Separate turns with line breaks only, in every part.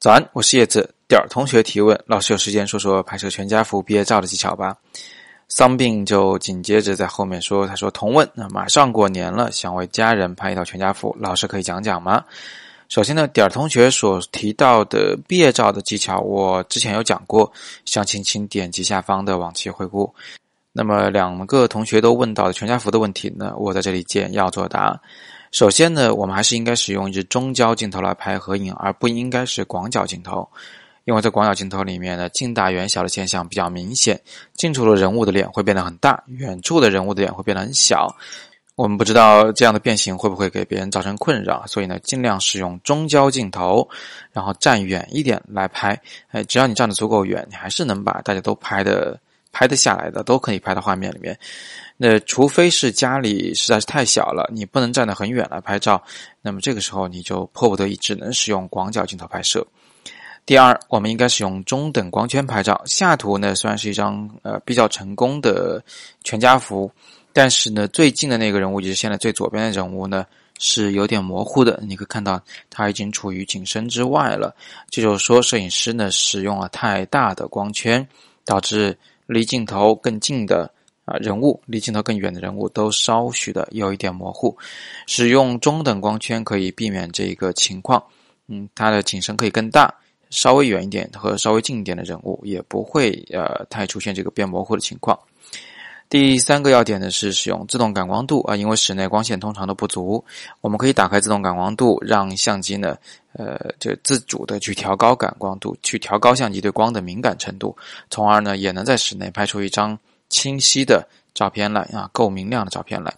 早安，我是叶子。点儿同学提问：老师有时间说说拍摄全家福毕业照的技巧吧？桑病就紧接着在后面说：“他说同问，那马上过年了，想为家人拍一套全家福，老师可以讲讲吗？”首先呢，点儿同学所提到的毕业照的技巧，我之前有讲过，详情请点击下方的往期回顾。那么两个同学都问到的全家福的问题呢，我在这里简要作答。首先呢，我们还是应该使用一支中焦镜头来拍合影，而不应该是广角镜头，因为在广角镜头里面呢，近大远小的现象比较明显，近处的人物的脸会变得很大，远处的人物的脸会变得很小。我们不知道这样的变形会不会给别人造成困扰，所以呢，尽量使用中焦镜头，然后站远一点来拍。哎，只要你站得足够远，你还是能把大家都拍的。拍得下来的都可以拍到画面里面，那除非是家里实在是太小了，你不能站得很远来拍照，那么这个时候你就迫不得已只能使用广角镜头拍摄。第二，我们应该使用中等光圈拍照。下图呢虽然是一张呃比较成功的全家福，但是呢最近的那个人物，就是现在最左边的人物呢是有点模糊的，你可以看到他已经处于景深之外了，这就是说摄影师呢使用了太大的光圈，导致。离镜头更近的啊人物，离镜头更远的人物都稍许的有一点模糊。使用中等光圈可以避免这个情况。嗯，它的景深可以更大，稍微远一点和稍微近一点的人物也不会呃太出现这个变模糊的情况。第三个要点呢是使用自动感光度啊，因为室内光线通常都不足，我们可以打开自动感光度，让相机呢，呃，就自主的去调高感光度，去调高相机对光的敏感程度，从而呢也能在室内拍出一张清晰的照片来啊，够明亮的照片来。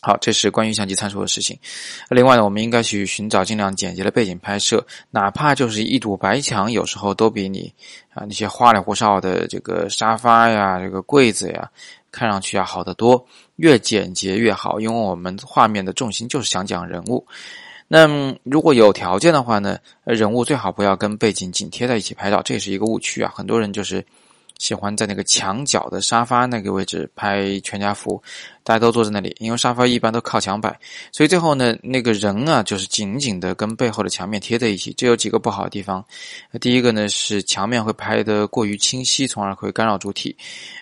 好，这是关于相机参数的事情。另外呢，我们应该去寻找尽量简洁的背景拍摄，哪怕就是一堵白墙，有时候都比你啊那些花里胡哨的这个沙发呀、这个柜子呀，看上去要好得多。越简洁越好，因为我们画面的重心就是想讲人物。那如果有条件的话呢，人物最好不要跟背景紧贴在一起拍照，这也是一个误区啊。很多人就是。喜欢在那个墙角的沙发那个位置拍全家福，大家都坐在那里，因为沙发一般都靠墙摆，所以最后呢，那个人啊，就是紧紧的跟背后的墙面贴在一起。这有几个不好的地方，第一个呢是墙面会拍得过于清晰，从而会干扰主体。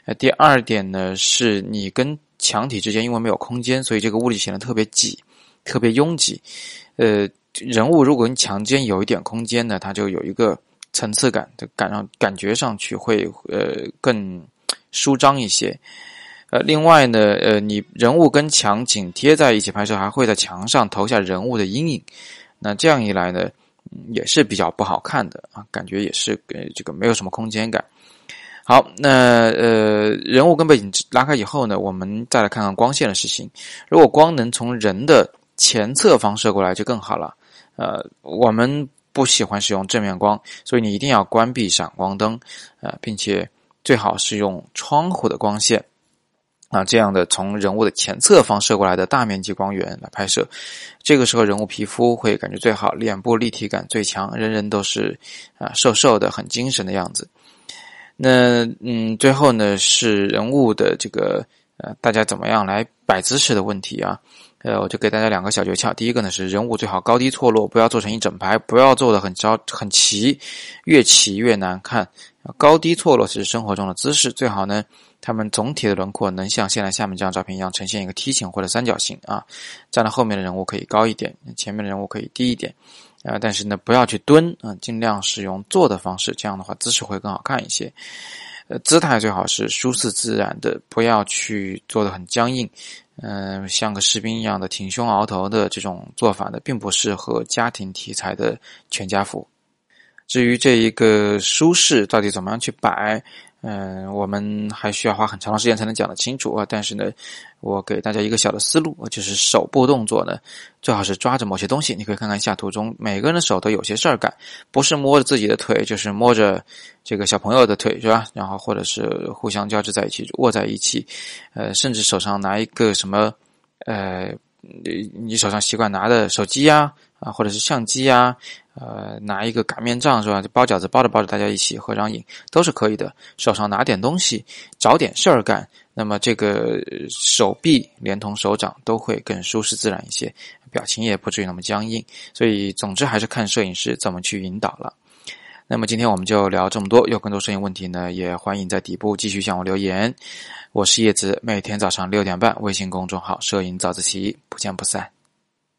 呃，第二点呢是你跟墙体之间因为没有空间，所以这个物体显得特别挤，特别拥挤。呃，人物如果跟墙间有一点空间呢，它就有一个。层次感的感上感觉上去会呃更舒张一些，呃，另外呢，呃，你人物跟墙紧贴在一起拍摄，还会在墙上投下人物的阴影，那这样一来呢，也是比较不好看的啊，感觉也是呃这个没有什么空间感。好，那呃人物跟背景拉开以后呢，我们再来看看光线的事情。如果光能从人的前侧方射过来就更好了，呃，我们。不喜欢使用正面光，所以你一定要关闭闪光灯，呃，并且最好是用窗户的光线，啊，这样的从人物的前侧方射过来的大面积光源来拍摄，这个时候人物皮肤会感觉最好，脸部立体感最强，人人都是啊瘦瘦的，很精神的样子。那嗯，最后呢是人物的这个呃，大家怎么样来摆姿势的问题啊？呃，我就给大家两个小诀窍。第一个呢是人物最好高低错落，不要做成一整排，不要做的很高很齐，越齐越难看。高低错落是生活中的姿势，最好呢，他们总体的轮廓能像现在下面这张照片一样呈现一个梯形或者三角形啊。站在后面的人物可以高一点，前面的人物可以低一点啊。但是呢，不要去蹲啊，尽量使用坐的方式，这样的话姿势会更好看一些。呃，姿态最好是舒适自然的，不要去做的很僵硬。嗯，像个士兵一样的挺胸昂头的这种做法呢，并不适合家庭题材的全家福。至于这一个舒适到底怎么样去摆？嗯，我们还需要花很长的时间才能讲得清楚啊。但是呢，我给大家一个小的思路，就是手部动作呢，最好是抓着某些东西。你可以看看下图中，每个人的手都有些事儿干，不是摸着自己的腿，就是摸着这个小朋友的腿，是吧？然后或者是互相交织在一起，握在一起，呃，甚至手上拿一个什么，呃，你你手上习惯拿的手机呀，啊或者是相机呀。呃，拿一个擀面杖是吧？就包饺子，包着包着，大家一起合张影都是可以的。手上拿点东西，找点事儿干，那么这个手臂连同手掌都会更舒适自然一些。表情也不至于那么僵硬。所以，总之还是看摄影师怎么去引导了。那么今天我们就聊这么多，有更多摄影问题呢，也欢迎在底部继续向我留言。我是叶子，每天早上六点半，微信公众号“摄影早自习”，不见不散。